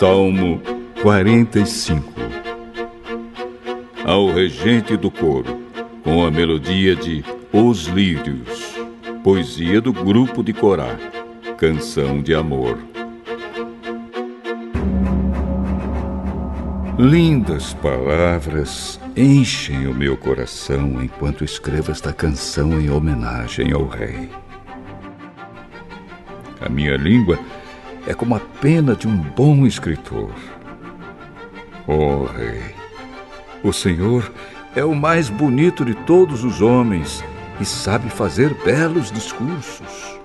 Salmo 45 Ao regente do coro, com a melodia de Os Lírios, poesia do grupo de Corá, canção de amor. Lindas palavras enchem o meu coração enquanto escrevo esta canção em homenagem ao Rei. A minha língua é como a pena de um bom escritor. Oh, Rei, o Senhor é o mais bonito de todos os homens e sabe fazer belos discursos.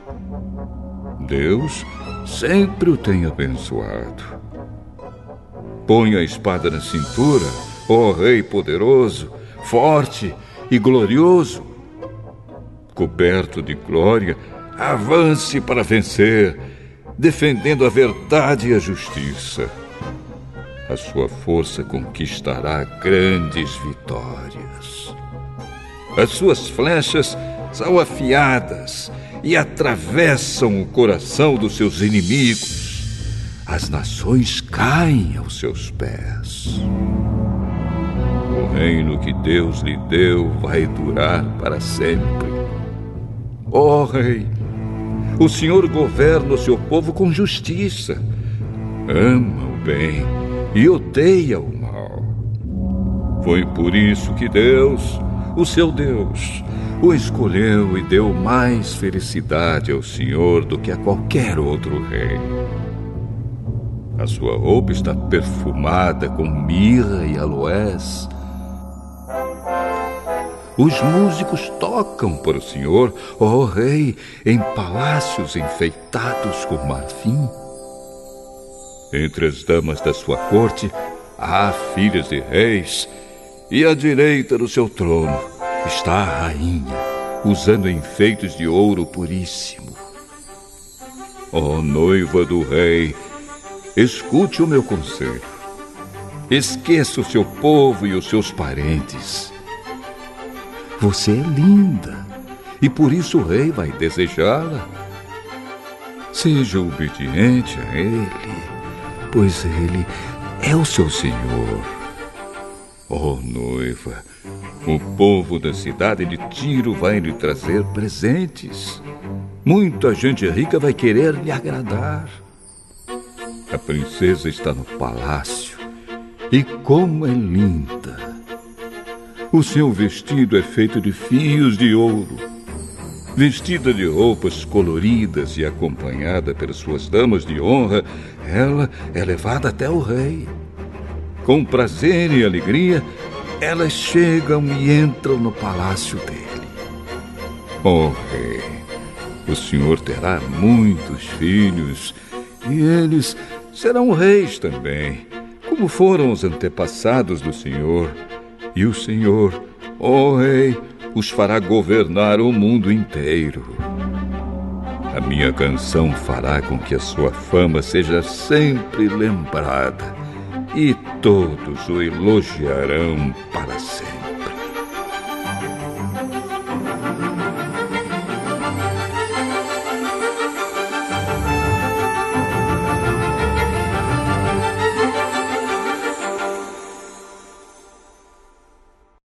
Deus sempre o tem abençoado. Põe a espada na cintura, ó Rei poderoso, forte e glorioso. Coberto de glória, avance para vencer defendendo a verdade e a justiça. A sua força conquistará grandes vitórias. As suas flechas são afiadas e atravessam o coração dos seus inimigos. As nações caem aos seus pés. O reino que Deus lhe deu vai durar para sempre. Ó oh, Rei, o Senhor governa o seu povo com justiça. Ama o bem e odeia o mal. Foi por isso que Deus, o seu Deus, o escolheu e deu mais felicidade ao Senhor do que a qualquer outro rei. A sua roupa está perfumada com mirra e aloés os músicos tocam para o Senhor, ó oh, Rei, em palácios enfeitados com marfim. Entre as damas da sua corte há filhas de reis, e à direita do seu trono está a rainha, usando enfeites de ouro puríssimo. Ó oh, noiva do rei, escute o meu conselho. Esqueça o seu povo e os seus parentes você é linda e por isso o rei vai desejá-la. Seja obediente a ele, pois ele é o seu senhor. Oh, noiva, o povo da cidade de Tiro vai lhe trazer presentes. Muita gente rica vai querer lhe agradar. A princesa está no palácio e como é linda! O seu vestido é feito de fios de ouro. Vestida de roupas coloridas e acompanhada pelas suas damas de honra, ela é levada até o rei. Com prazer e alegria, elas chegam e entram no palácio dele. Oh, rei, o senhor terá muitos filhos e eles serão reis também, como foram os antepassados do senhor. E o Senhor, ó oh Rei, os fará governar o mundo inteiro. A minha canção fará com que a sua fama seja sempre lembrada e todos o elogiarão para sempre.